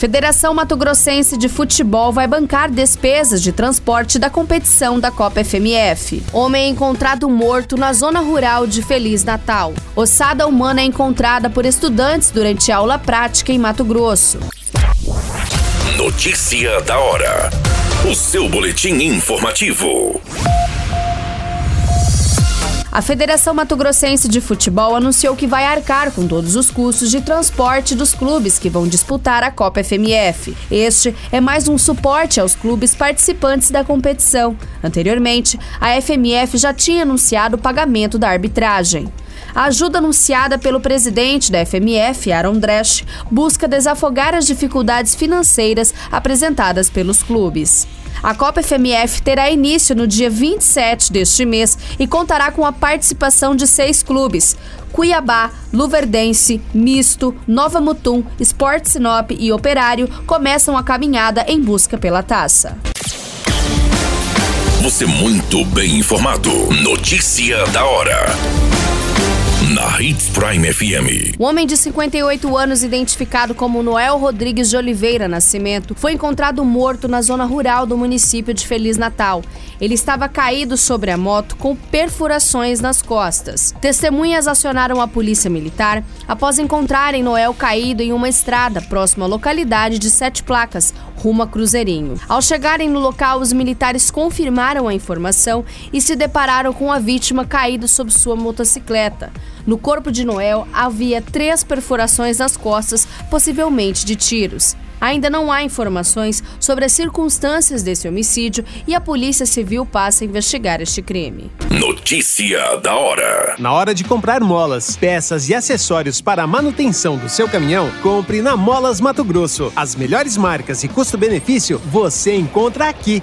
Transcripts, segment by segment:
Federação Mato Grossense de Futebol vai bancar despesas de transporte da competição da Copa FMF. Homem é encontrado morto na zona rural de Feliz Natal. Ossada humana é encontrada por estudantes durante aula prática em Mato Grosso. Notícia da hora. O seu boletim informativo. A Federação Mato Grossense de Futebol anunciou que vai arcar com todos os custos de transporte dos clubes que vão disputar a Copa FMF. Este é mais um suporte aos clubes participantes da competição. Anteriormente, a FMF já tinha anunciado o pagamento da arbitragem. A ajuda anunciada pelo presidente da FMF, Aaron Dresch, busca desafogar as dificuldades financeiras apresentadas pelos clubes. A Copa FMF terá início no dia 27 deste mês e contará com a participação de seis clubes: Cuiabá, Luverdense, Misto, Nova Mutum, Sport Sinop e Operário começam a caminhada em busca pela taça. Você muito bem informado. Notícia da hora na Hits Prime FM. O homem de 58 anos, identificado como Noel Rodrigues de Oliveira Nascimento, foi encontrado morto na zona rural do município de Feliz Natal. Ele estava caído sobre a moto com perfurações nas costas. Testemunhas acionaram a polícia militar após encontrarem Noel caído em uma estrada próxima à localidade de Sete Placas, rumo a Cruzeirinho. Ao chegarem no local, os militares confirmaram a informação e se depararam com a vítima caído sob sua motocicleta. No corpo de Noel havia três perfurações nas costas, possivelmente de tiros. Ainda não há informações sobre as circunstâncias desse homicídio e a Polícia Civil passa a investigar este crime. Notícia da hora: Na hora de comprar molas, peças e acessórios para a manutenção do seu caminhão, compre na Molas Mato Grosso. As melhores marcas e custo-benefício você encontra aqui.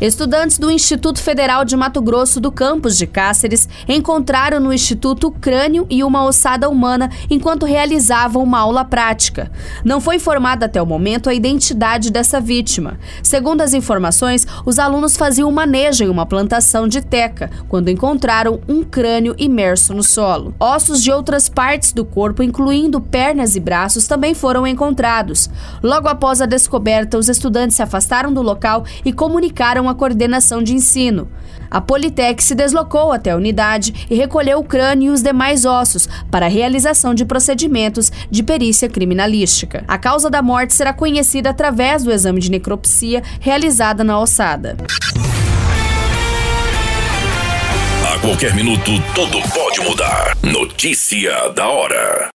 Estudantes do Instituto Federal de Mato Grosso do campus de Cáceres encontraram no instituto crânio e uma ossada humana enquanto realizavam uma aula prática. Não foi informada até o momento a identidade dessa vítima. Segundo as informações, os alunos faziam um manejo em uma plantação de teca quando encontraram um crânio imerso no solo. Ossos de outras partes do corpo, incluindo pernas e braços, também foram encontrados. Logo após a descoberta, os estudantes se afastaram do local e comunicaram a coordenação de ensino. A Politec se deslocou até a unidade e recolheu o crânio e os demais ossos para a realização de procedimentos de perícia criminalística. A causa da morte será conhecida através do exame de necropsia realizada na ossada. A qualquer minuto, tudo pode mudar. Notícia da hora.